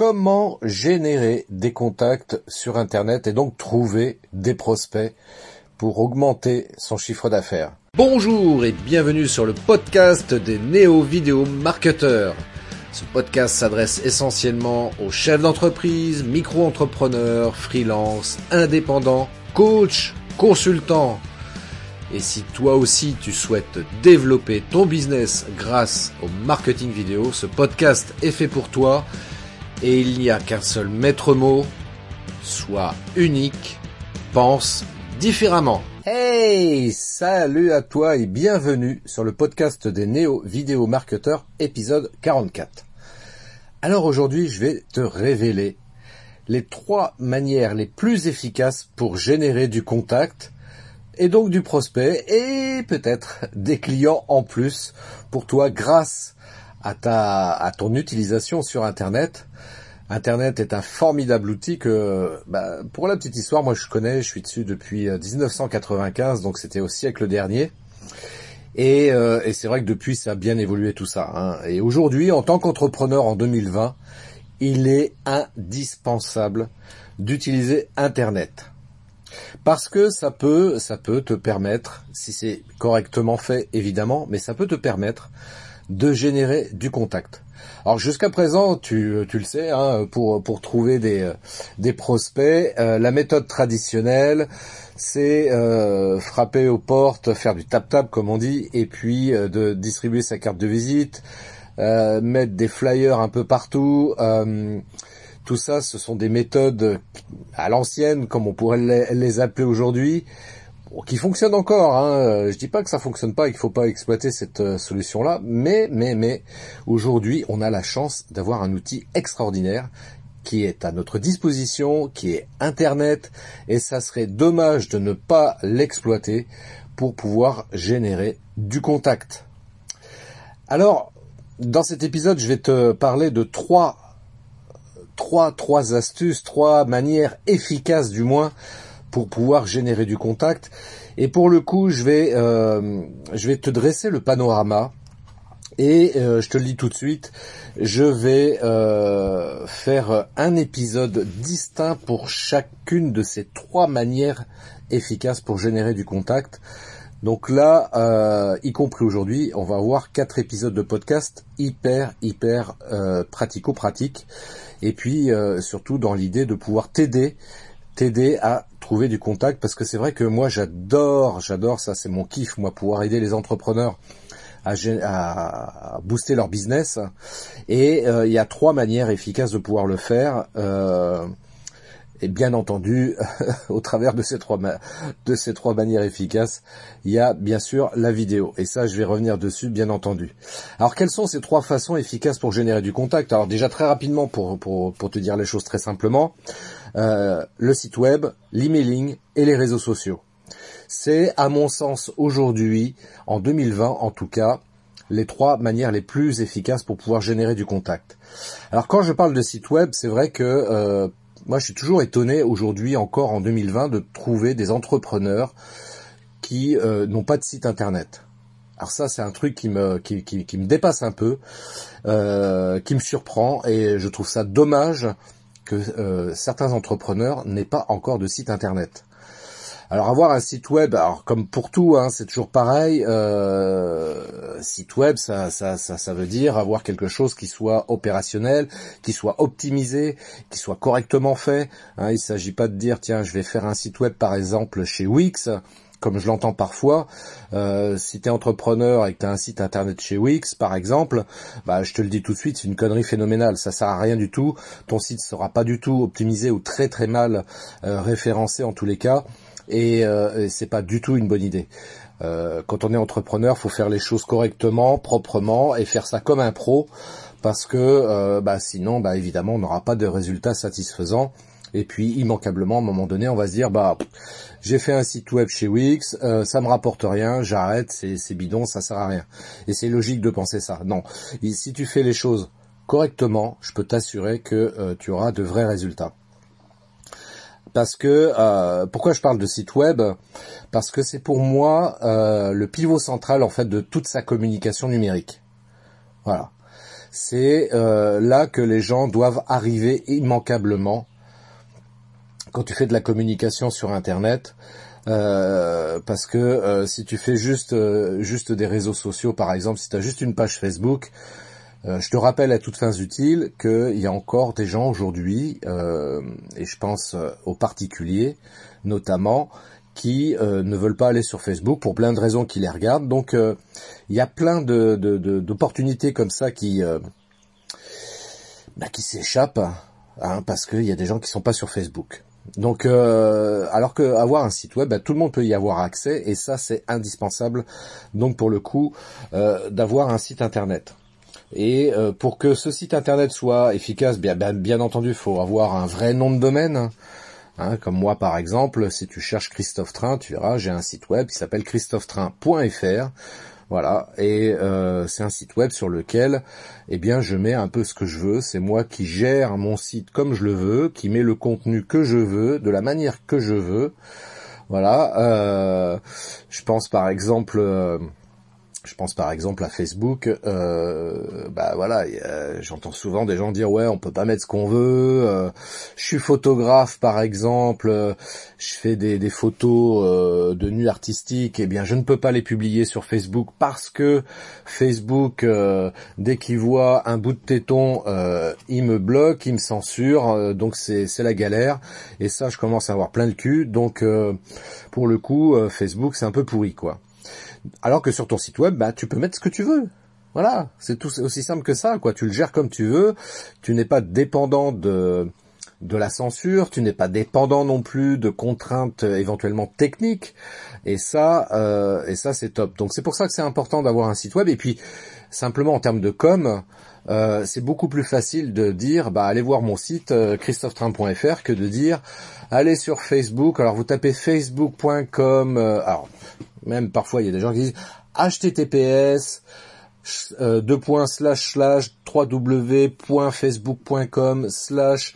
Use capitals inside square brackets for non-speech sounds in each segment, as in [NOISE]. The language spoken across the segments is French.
comment générer des contacts sur Internet et donc trouver des prospects pour augmenter son chiffre d'affaires. Bonjour et bienvenue sur le podcast des néo-vidéo marketeurs. Ce podcast s'adresse essentiellement aux chefs d'entreprise, micro-entrepreneurs, freelance, indépendants, coachs, consultants. Et si toi aussi tu souhaites développer ton business grâce au marketing vidéo, ce podcast est fait pour toi et il n'y a qu'un seul maître mot, sois unique, pense différemment. Hey, salut à toi et bienvenue sur le podcast des néo vidéo marketeurs épisode 44. Alors aujourd'hui, je vais te révéler les trois manières les plus efficaces pour générer du contact et donc du prospect et peut-être des clients en plus pour toi grâce ta à ton utilisation sur internet Internet est un formidable outil que, bah, pour la petite histoire, moi je connais, je suis dessus depuis 1995, euh, donc c'était au siècle dernier. Et, euh, et c'est vrai que depuis, ça a bien évolué tout ça. Hein. Et aujourd'hui, en tant qu'entrepreneur en 2020, il est indispensable d'utiliser Internet. Parce que ça peut, ça peut te permettre, si c'est correctement fait évidemment, mais ça peut te permettre de générer du contact. Alors jusqu'à présent, tu, tu, le sais, hein, pour, pour trouver des, des prospects, euh, la méthode traditionnelle, c'est euh, frapper aux portes, faire du tap-tap comme on dit, et puis euh, de distribuer sa carte de visite, mettre des flyers un peu partout. tout ça, ce sont des méthodes à l'ancienne, comme on pourrait les appeler aujourd'hui, qui fonctionne encore. Hein. Euh, je dis pas que ça fonctionne pas et qu'il faut pas exploiter cette euh, solution-là, mais mais mais aujourd'hui, on a la chance d'avoir un outil extraordinaire qui est à notre disposition, qui est Internet, et ça serait dommage de ne pas l'exploiter pour pouvoir générer du contact. Alors, dans cet épisode, je vais te parler de trois, trois, trois astuces, trois manières efficaces du moins pour pouvoir générer du contact. Et pour le coup, je vais, euh, je vais te dresser le panorama. Et euh, je te le dis tout de suite, je vais euh, faire un épisode distinct pour chacune de ces trois manières efficaces pour générer du contact. Donc là, y compris aujourd'hui, on va avoir quatre épisodes de podcast hyper, hyper pratico-pratiques. Et puis surtout dans l'idée de pouvoir t'aider t'aider à trouver du contact parce que c'est vrai que moi j'adore, j'adore ça, c'est mon kiff, moi pouvoir aider les entrepreneurs à, à booster leur business. Et euh, il y a trois manières efficaces de pouvoir le faire. Euh, et bien entendu, [LAUGHS] au travers de ces trois de ces trois manières efficaces, il y a bien sûr la vidéo. Et ça, je vais revenir dessus, bien entendu. Alors, quelles sont ces trois façons efficaces pour générer du contact? Alors déjà très rapidement, pour, pour, pour te dire les choses très simplement, euh, le site web, l'emailing et les réseaux sociaux. C'est, à mon sens, aujourd'hui, en 2020 en tout cas, les trois manières les plus efficaces pour pouvoir générer du contact. Alors quand je parle de site web, c'est vrai que euh, moi je suis toujours étonné aujourd'hui encore en 2020 de trouver des entrepreneurs qui euh, n'ont pas de site internet. Alors ça c'est un truc qui me qui, me dépasse un peu, qui me surprend et je trouve ça dommage que euh, certains entrepreneurs n'aient pas encore de site internet. Alors avoir un site web, alors comme pour tout, hein, c'est toujours pareil. Euh, site web, ça, ça, ça, veut dire avoir quelque chose qui soit opérationnel, qui soit optimisé, qui soit correctement fait. Hein, il ne s'agit pas de dire tiens, je vais faire un site web par exemple chez Wix comme je l'entends parfois, euh, si tu es entrepreneur et que tu as un site internet chez Wix, par exemple, bah, je te le dis tout de suite, c'est une connerie phénoménale. Ça sert à rien du tout. Ton site sera pas du tout optimisé ou très très mal euh, référencé en tous les cas. Et, euh, c'est pas du tout une bonne idée. Euh, quand on est entrepreneur, faut faire les choses correctement, proprement et faire ça comme un pro, parce que bah, sinon, bah, évidemment, on n'aura pas de résultats satisfaisants. Et puis immanquablement, à un moment donné, on va se dire bah j'ai fait un site web chez Wix, euh, ça me rapporte rien, j'arrête, c'est bidon, ça sert à rien. Et c'est logique de penser ça. Non, si tu fais les choses correctement, je peux t'assurer que euh, tu auras de vrais résultats. Parce que euh, pourquoi je parle de site web? Parce que c'est pour moi le pivot central en fait de toute sa communication numérique. Voilà. c'est euh, là que les gens doivent arriver immanquablement quand tu fais de la communication sur Internet. Euh, parce que euh, si tu fais juste juste des réseaux sociaux, par exemple, si tu as juste une page Facebook, je te rappelle à toutes fins utiles qu'il y a encore des gens aujourd'hui, et je pense aux particuliers notamment, qui ne veulent pas aller sur Facebook pour plein de raisons qui les regardent. Donc il y a plein de d'opportunités comme ça qui bah, qui s'échappent hein, parce qu'il y a des gens qui sont pas sur Facebook. Donc, euh, alors que avoir un site web, bah, tout le monde peut y avoir accès et ça c'est indispensable. Donc pour le coup, euh, d'avoir un site internet. Et euh, pour que ce site internet soit efficace, bien, bien, bien entendu, faut avoir un vrai nom de domaine. Hein, comme moi par exemple, si tu cherches Christophe Train, tu verras, j'ai un site web qui s'appelle christophetrain.fr. Voilà, et euh, c'est un site web sur lequel, eh bien, je mets un peu ce que je veux. C'est moi qui gère mon site comme je le veux, qui met le contenu que je veux, de la manière que je veux. Voilà. Euh, je pense par exemple. Euh, je pense par exemple à Facebook, euh, bah voilà, j'entends souvent des gens dire ouais on peut pas mettre ce qu'on veut. Euh, je suis photographe par exemple, euh, je fais des, photos euh, de nuit artistique, eh bien je ne peux pas les publier sur Facebook parce que Facebook dès qu'il voit un bout de téton, il me bloque, il me censure, donc c'est c'est la galère. Et ça je commence à avoir plein le cul, donc pour le coup Facebook c'est un peu pourri quoi. Alors que sur ton site web, bah, tu peux mettre ce que tu veux. Voilà, c'est tout aussi simple que ça, quoi. Tu le gères comme tu veux. Tu n'es pas dépendant de de la censure, tu n'es pas dépendant non plus de contraintes euh, éventuellement techniques, et ça, euh, et ça c'est top. Donc c'est pour ça que c'est important d'avoir un site web. Et puis simplement en termes de com, euh, c'est beaucoup plus facile de dire, bah allez voir mon site euh, christophetrain.fr que de dire allez sur Facebook. Alors vous tapez facebook.com. alors même parfois, il y a des gens qui disent https euh, deux points slash slash www.facebook.com slash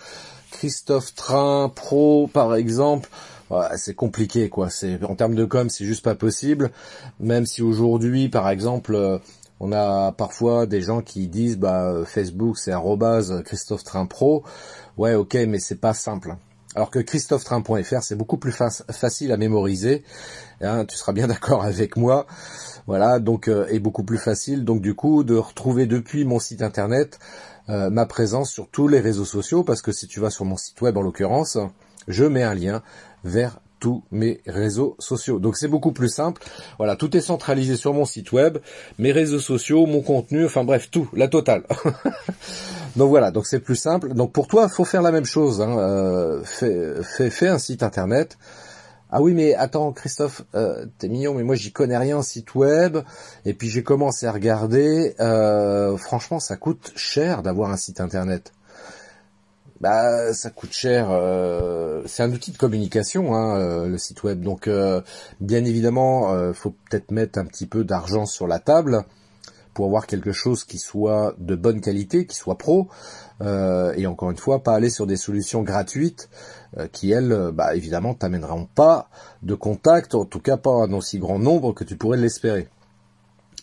Christophe Train Pro par exemple. c'est compliqué quoi. C'est en termes de com, c'est juste pas possible. Même si aujourd'hui, par exemple, euh, on a parfois des gens qui disent bah Facebook c'est arrobase Christophe Train Pro. Ouais, ok, mais c'est pas simple. Alors que christophetrain.fr, c'est beaucoup plus facile à mémoriser. Hein, tu seras bien [LAUGHS] d'accord avec moi. Voilà, donc euh, beaucoup plus facile. Donc du coup, de retrouver depuis mon site internet euh, ma présence sur tous les réseaux sociaux, parce que si tu vas sur mon site web en l'occurrence, je mets un lien vers tous mes réseaux sociaux. Donc c'est beaucoup plus simple. Voilà, tout est centralisé sur mon site web, mes réseaux sociaux, mon contenu, enfin bref, tout, la totale. [LAUGHS] donc voilà, donc c'est plus simple. Donc pour toi, faut faire la même chose. Hein. Euh, fais, un site internet. Ah oui, mais attends, Christophe, euh, t'es mignon, mais moi j'y connais rien en site web. Et puis j'ai commencé à regarder. Euh, franchement, ça coûte cher d'avoir un site internet bah ça coûte cher. Euh, c'est un outil de communication, hein, euh, le site web. Donc euh, bien évidemment, faut peut-être mettre un petit peu d'argent sur la table pour avoir quelque chose qui soit de bonne qualité, qui soit pro. et encore une fois, pas aller sur des solutions gratuites qui elles, bah évidemment, t'amèneront pas de contact, en tout cas pas en aussi grand nombre que tu pourrais l'espérer.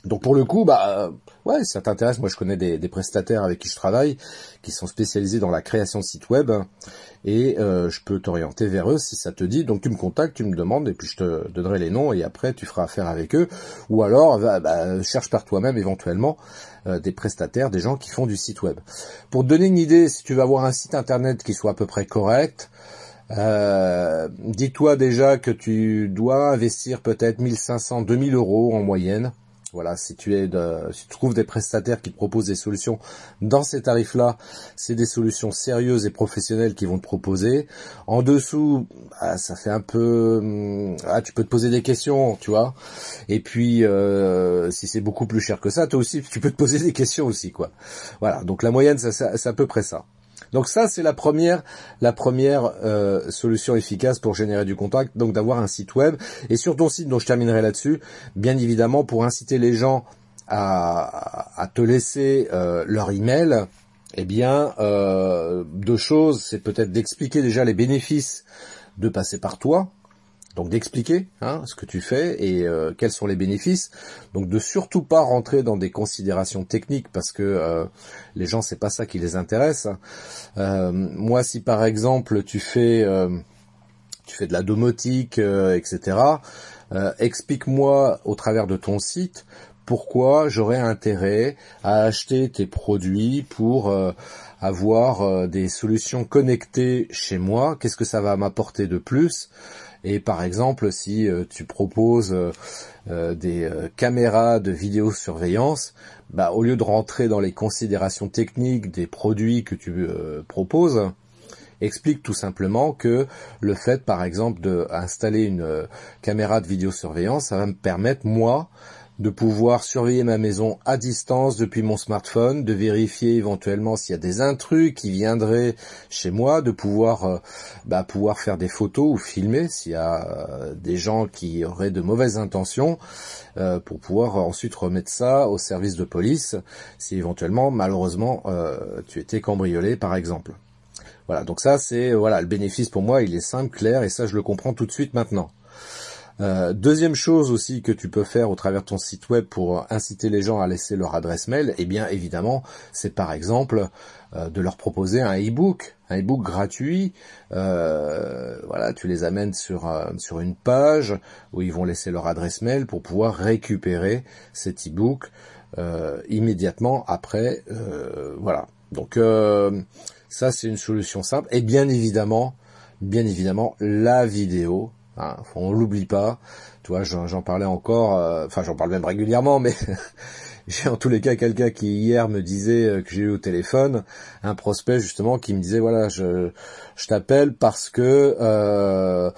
Donc pour le coup, bah ouais, ça t'intéresse. Moi, je connais des, prestataires avec qui je travaille, qui sont spécialisés dans la création de sites web, et euh, je peux t'orienter vers eux si ça te dit. Donc tu me contactes, tu me demandes, et puis je te donnerai les noms, et après tu feras affaire avec eux. Ou alors, bah, cherche par toi-même éventuellement euh, des prestataires, des gens qui font du site web. Pour te donner une idée, si tu veux avoir un site internet qui soit à peu près correct, euh, dis-toi déjà que tu dois investir peut-être 1500, 2000 euros en moyenne voilà, si tu es si tu trouves des prestataires qui te proposent des solutions dans ces tarifs-là, c'est des solutions sérieuses et professionnelles qui vont te proposer. En dessous, bah, ça fait un peu, hum, ah, tu peux te poser des questions, tu vois. Et puis, euh, si c'est beaucoup plus cher que ça, toi aussi, tu peux te poser des questions aussi, quoi. Voilà. Donc la moyenne, c'est à peu près ça. Donc ça, c'est la première, la première euh, solution efficace pour générer du contact, donc d'avoir un site web. Et sur ton site, dont je terminerai là-dessus, bien évidemment, pour inciter les gens à, te laisser euh, leur email, eh bien, euh, deux choses, c'est peut-être d'expliquer déjà les bénéfices de passer par toi, donc d'expliquer hein, ce que tu fais et euh, quels sont les bénéfices. Donc de surtout pas rentrer dans des considérations techniques parce que euh, les gens c'est pas ça qui les intéresse. Euh, moi si par exemple tu fais tu fais de la domotique etc. Explique-moi au travers de ton site pourquoi j'aurais intérêt à acheter tes produits pour avoir des solutions connectées chez moi. Qu'est-ce que ça va m'apporter de plus? Et par exemple, si euh, tu proposes euh, euh, des caméras de vidéosurveillance, bah, au lieu de rentrer dans les considérations techniques des produits que tu proposes, explique tout simplement que le fait, par exemple, d'installer une caméra de vidéosurveillance, ça va me permettre, moi, de pouvoir surveiller ma maison à distance depuis mon smartphone, de vérifier éventuellement s'il y a des intrus qui viendraient chez moi, de pouvoir euh, bah, pouvoir faire des photos ou filmer s'il y a euh, des gens qui auraient de mauvaises intentions, euh, pour pouvoir ensuite remettre ça au service de police si éventuellement malheureusement tu étais cambriolé par exemple. Voilà, donc ça c'est voilà le bénéfice pour moi, il est simple, clair et ça je le comprends tout de suite maintenant. Euh, deuxième chose aussi que tu peux faire au travers de ton site web pour inciter les gens à laisser leur adresse mail, eh bien évidemment, c'est par exemple euh, de leur proposer un e-book, un e-book gratuit. Euh, voilà, tu les amènes sur sur une page où ils vont laisser leur adresse mail pour pouvoir récupérer cet e-book immédiatement après. voilà. Donc ça c'est une solution simple. Et bien évidemment, bien évidemment, la vidéo Hein, on l'oublie pas. Tu vois, j'en parlais encore, euh, enfin j'en parle même régulièrement, mais [LAUGHS] j'ai en tous les cas quelqu'un qui hier me disait euh, que j'ai eu au téléphone un prospect justement qui me disait voilà je, je t'appelle parce que euh,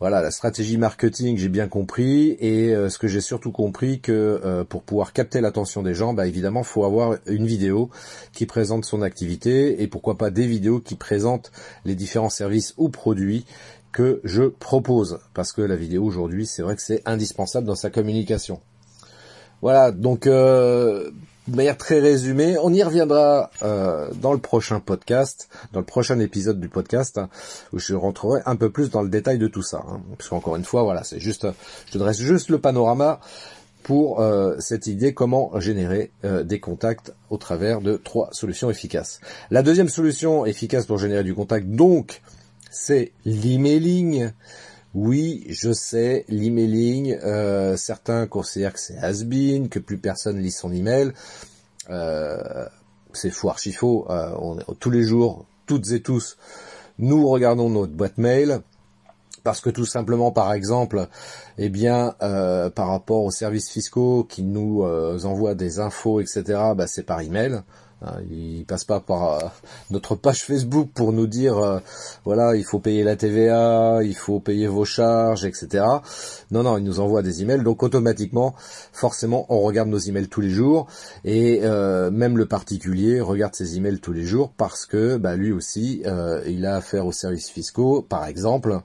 voilà la stratégie marketing j'ai bien compris et ce que j'ai surtout compris que pour pouvoir capter l'attention des gens bah évidemment faut avoir une vidéo qui présente son activité et pourquoi pas des vidéos qui présentent les différents services ou produits que je propose. Parce que la vidéo aujourd'hui, c'est vrai que c'est indispensable dans sa communication. Voilà, donc euh, de manière très résumée, on y reviendra euh, dans le prochain podcast, dans le prochain épisode du podcast, hein, où je rentrerai un peu plus dans le détail de tout ça. Hein, parce une fois, voilà, c'est juste, je te dresse juste le panorama pour euh, cette idée comment générer des contacts au travers de trois solutions efficaces. La deuxième solution efficace pour générer du contact, donc, c'est l'emailing. Oui, je sais, l'emailing, euh, certains considèrent que c'est has-been, que plus personne lit son email. Euh, c'est fou, archi faux. Euh, tous les jours, toutes et tous, nous regardons notre boîte mail parce que tout simplement, par exemple, eh bien, par rapport aux services fiscaux qui nous envoient des infos, etc., bah, c'est par email. Hein, il passe pas par euh, notre page Facebook pour nous dire euh, voilà il faut payer la TVA, il faut payer vos charges, etc. Non non, il nous envoie des emails donc automatiquement forcément on regarde nos emails tous les jours et euh, même le particulier regarde ses emails tous les jours parce que bah, lui aussi il a affaire aux services fiscaux par exemple.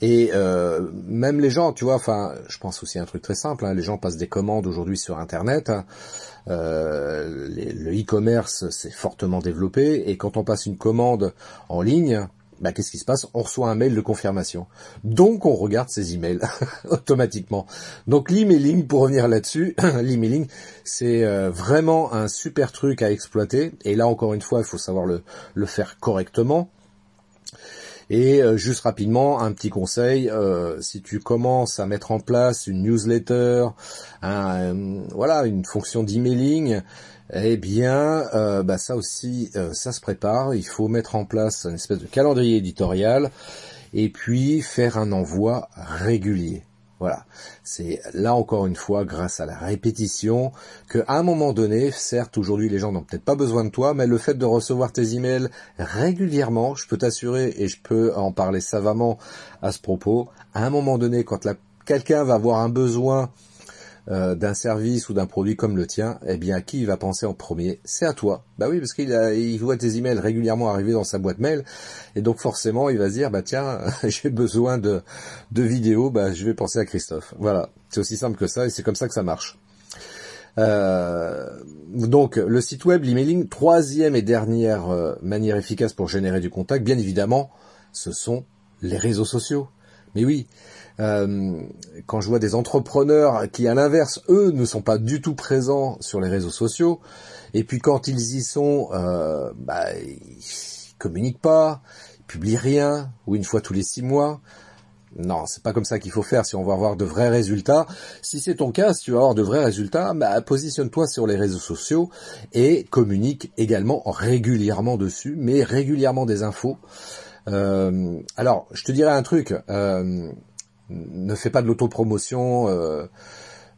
Et même les gens, tu vois, enfin, je pense aussi à un truc très simple. Hein, les gens passent des commandes aujourd'hui sur Internet. Euh, le e-commerce s'est fortement développé et quand on passe une commande en ligne, bah, qu'est-ce qui se passe? On reçoit un mail de confirmation. Donc on regarde ses emails [LAUGHS] automatiquement. Donc l'emailing, pour revenir là-dessus, [CLEARS THROAT] l'emailing, c'est euh, vraiment un super truc à exploiter. Et là encore une fois, il faut savoir le faire correctement. Et euh, juste rapidement, un petit conseil, euh, si tu commences à mettre en place une newsletter, un, voilà, une fonction d'emailing, eh bien, euh, bah, ça aussi, ça se prépare. Il faut mettre en place une espèce de calendrier éditorial et puis faire un envoi régulier. Voilà. C'est là encore une fois grâce à la répétition que à un moment donné, certes aujourd'hui les gens n'ont peut-être pas besoin de toi, mais le fait de recevoir tes emails régulièrement, je peux t'assurer et je peux en parler savamment à ce propos, à un moment donné quand quelqu'un va avoir un besoin euh, d'un service ou d'un produit comme le tien, eh bien, qui il va penser en premier? C'est à toi. Bah oui, parce qu'il il voit tes emails régulièrement arriver dans sa boîte mail, et donc forcément, il va se dire, bah tiens, [LAUGHS] j'ai besoin de, de vidéos, bah je vais penser à Christophe. Voilà, c'est aussi simple que ça, et c'est comme ça que ça marche. Euh, donc le site web, l'emailing, troisième et dernière euh, manière efficace pour générer du contact, bien évidemment, ce sont les réseaux sociaux. Mais oui, euh, quand je vois des entrepreneurs qui, à l'inverse, eux, ne sont pas du tout présents sur les réseaux sociaux, et puis quand ils y sont, euh, bah, ils communiquent pas, ils publient rien, ou une fois tous les six mois. Non, c'est pas comme ça qu'il faut faire si on veut avoir de vrais résultats. Si c'est ton cas, si tu veux avoir de vrais résultats, bah, positionne-toi sur les réseaux sociaux et communique également régulièrement dessus, mais régulièrement des infos. Euh, alors, je te dirais un truc. Euh, ne fais pas de l'autopromotion. Euh,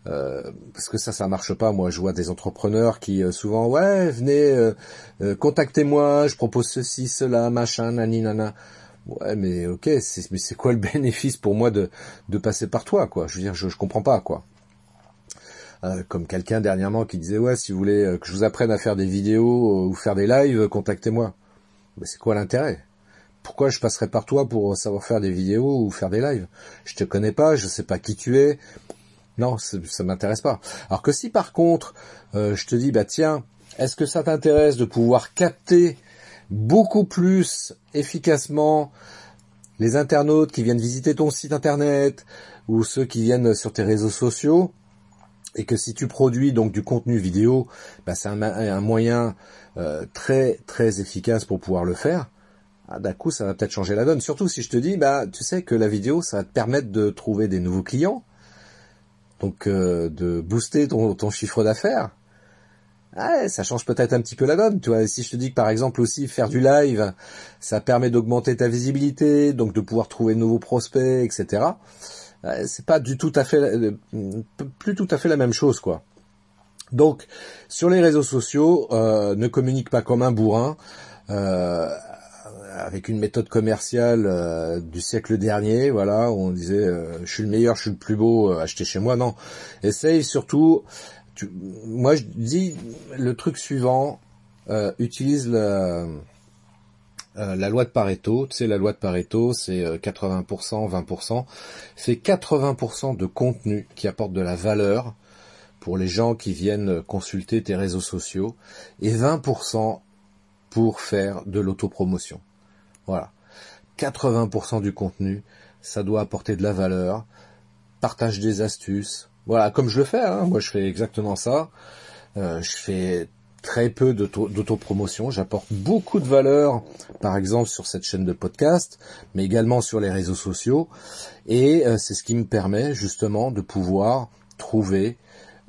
euh, parce que ça, ça marche pas. Moi, je vois des entrepreneurs qui souvent, ouais, venez, contactez-moi, je propose ceci, cela, machin, nani, nana. Ouais, mais ok, mais c'est quoi le [LAUGHS] bénéfice pour moi de, de passer par toi, quoi? Je veux dire, je, je comprends pas, quoi. comme quelqu'un dernièrement qui disait, ouais, si vous voulez que je vous apprenne à faire des vidéos ou faire des lives, contactez-moi. Mais c'est quoi l'intérêt? Pourquoi je passerais par toi pour savoir faire des vidéos ou faire des lives? Je te connais pas, je sais pas qui tu es. Non, ça m'intéresse pas. Alors que si par contre, euh, je te dis, bah tiens, est-ce que ça t'intéresse de pouvoir capter beaucoup plus efficacement les internautes qui viennent visiter ton site internet ou ceux qui viennent sur tes réseaux sociaux? Et que si tu produis donc du contenu vidéo, bah, c'est un, moyen euh, très très efficace pour pouvoir le faire ah, d'un coup, ça va peut-être changer la donne. Surtout si je te dis, bah, tu sais que la vidéo, ça va te permettre de trouver des nouveaux clients, donc euh, de booster ton, chiffre d'affaires. Ah, ça change peut-être un petit peu la donne. Tu vois, si je te dis que par exemple aussi faire du live, ça permet d'augmenter ta visibilité, donc de pouvoir trouver de nouveaux prospects, etc. C'est pas du tout à fait, euh, plus tout à fait la même chose, quoi. Donc, sur les réseaux sociaux, euh, ne communique pas comme un bourrin. Euh, avec une méthode commerciale euh, du siècle dernier, voilà, où on disait euh, je suis le meilleur, je suis le plus beau, euh, achetez chez moi. Non, essaye surtout. moi, je dis le truc suivant utilise la, la loi de Pareto. Tu sais, la loi de Pareto, c'est 80%, 20%. C'est 80% de contenu qui apporte de la valeur pour les gens qui viennent consulter tes réseaux sociaux et 20% pour faire de l'autopromotion. Voilà. 80% du contenu, ça doit apporter de la valeur, partage des astuces. Voilà, comme je le fais, hein. moi je fais exactement ça. Euh, je fais très peu d'autopromotion, j'apporte beaucoup de valeur, par exemple sur cette chaîne de podcast, mais également sur les réseaux sociaux, et euh, c'est ce qui me permet justement de pouvoir trouver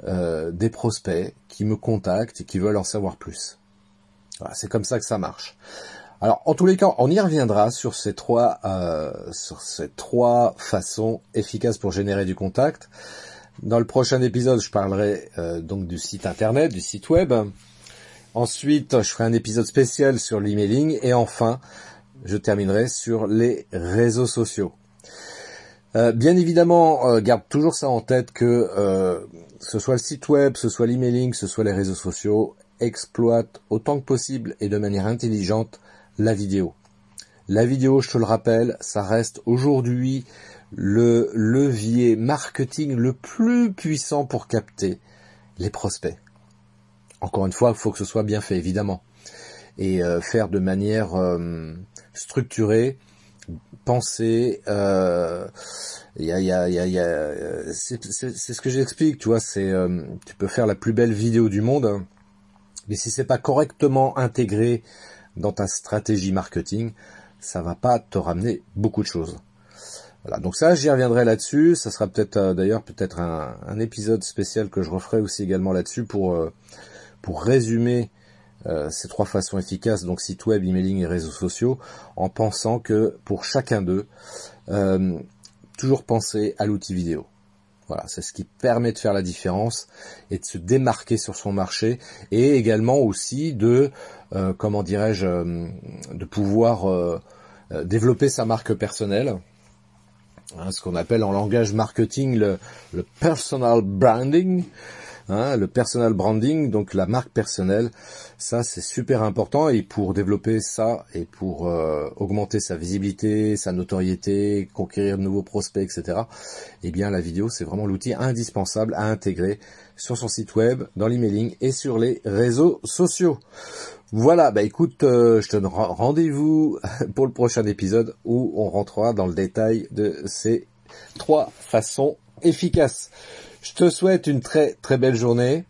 euh, des prospects qui me contactent et qui veulent en savoir plus. Voilà, c'est comme ça que ça marche. Alors, en tous les cas, on y reviendra sur ces trois, euh, sur ces trois façons efficaces pour générer du contact. Dans le prochain épisode, je parlerai euh, donc du site internet, du site web. Ensuite, je ferai un épisode spécial sur l'emailing et enfin, je terminerai sur les réseaux sociaux. Euh, bien évidemment, garde toujours ça en tête que ce soit le site web, ce soit l'emailing, ce soit les réseaux sociaux, exploite autant que possible et de manière intelligente la vidéo. La vidéo, je te le rappelle, ça reste aujourd'hui le levier marketing le plus puissant pour capter les prospects. Encore une fois, il faut que ce soit bien fait, évidemment. Et euh, faire de manière euh, structurée, penser, euh, y a, y a, y a, c'est ce que j'explique, tu vois, c'est, euh, tu peux faire la plus belle vidéo du monde, hein, mais si c'est pas correctement intégré dans ta stratégie marketing, ça va pas te ramener beaucoup de choses. Voilà, donc ça, j'y reviendrai là-dessus. Ça sera peut-être euh, d'ailleurs peut-être un, épisode spécial que je referai aussi également là-dessus pour euh, pour résumer euh, ces trois façons efficaces, donc site web, emailing et réseaux sociaux, en pensant que pour chacun d'eux, toujours penser à l'outil vidéo. Voilà, c'est ce qui permet de faire la différence et de se démarquer sur son marché et également aussi de, euh, comment dirais-je, euh, de pouvoir euh, développer sa marque personnelle. Hein, ce qu'on appelle en langage marketing le, le personal branding. Hein, le personal branding, donc la marque personnelle, ça c'est super important et pour développer ça et pour euh, augmenter sa visibilité, sa notoriété, conquérir de nouveaux prospects, etc. Eh bien la vidéo c'est vraiment l'outil indispensable à intégrer sur son site web, dans l'emailing et sur les réseaux sociaux. Voilà, bah écoute, euh, je te donne rendez-vous [LAUGHS] pour le prochain épisode où on rentrera dans le détail de ces trois façons efficaces. Je te souhaite une très très belle journée.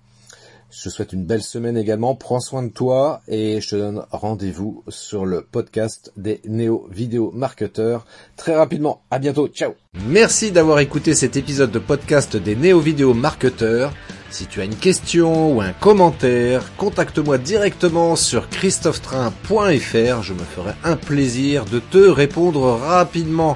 Je te souhaite une belle semaine également. Prends soin de toi et je te donne rendez-vous sur le podcast des néo vidéo marketeurs très rapidement. À bientôt. Ciao. Merci d'avoir écouté cet épisode de podcast des néo vidéo marketeurs. Si tu as une question ou un commentaire, contacte-moi directement sur christophetrain.fr. Je me ferai un plaisir de te répondre rapidement.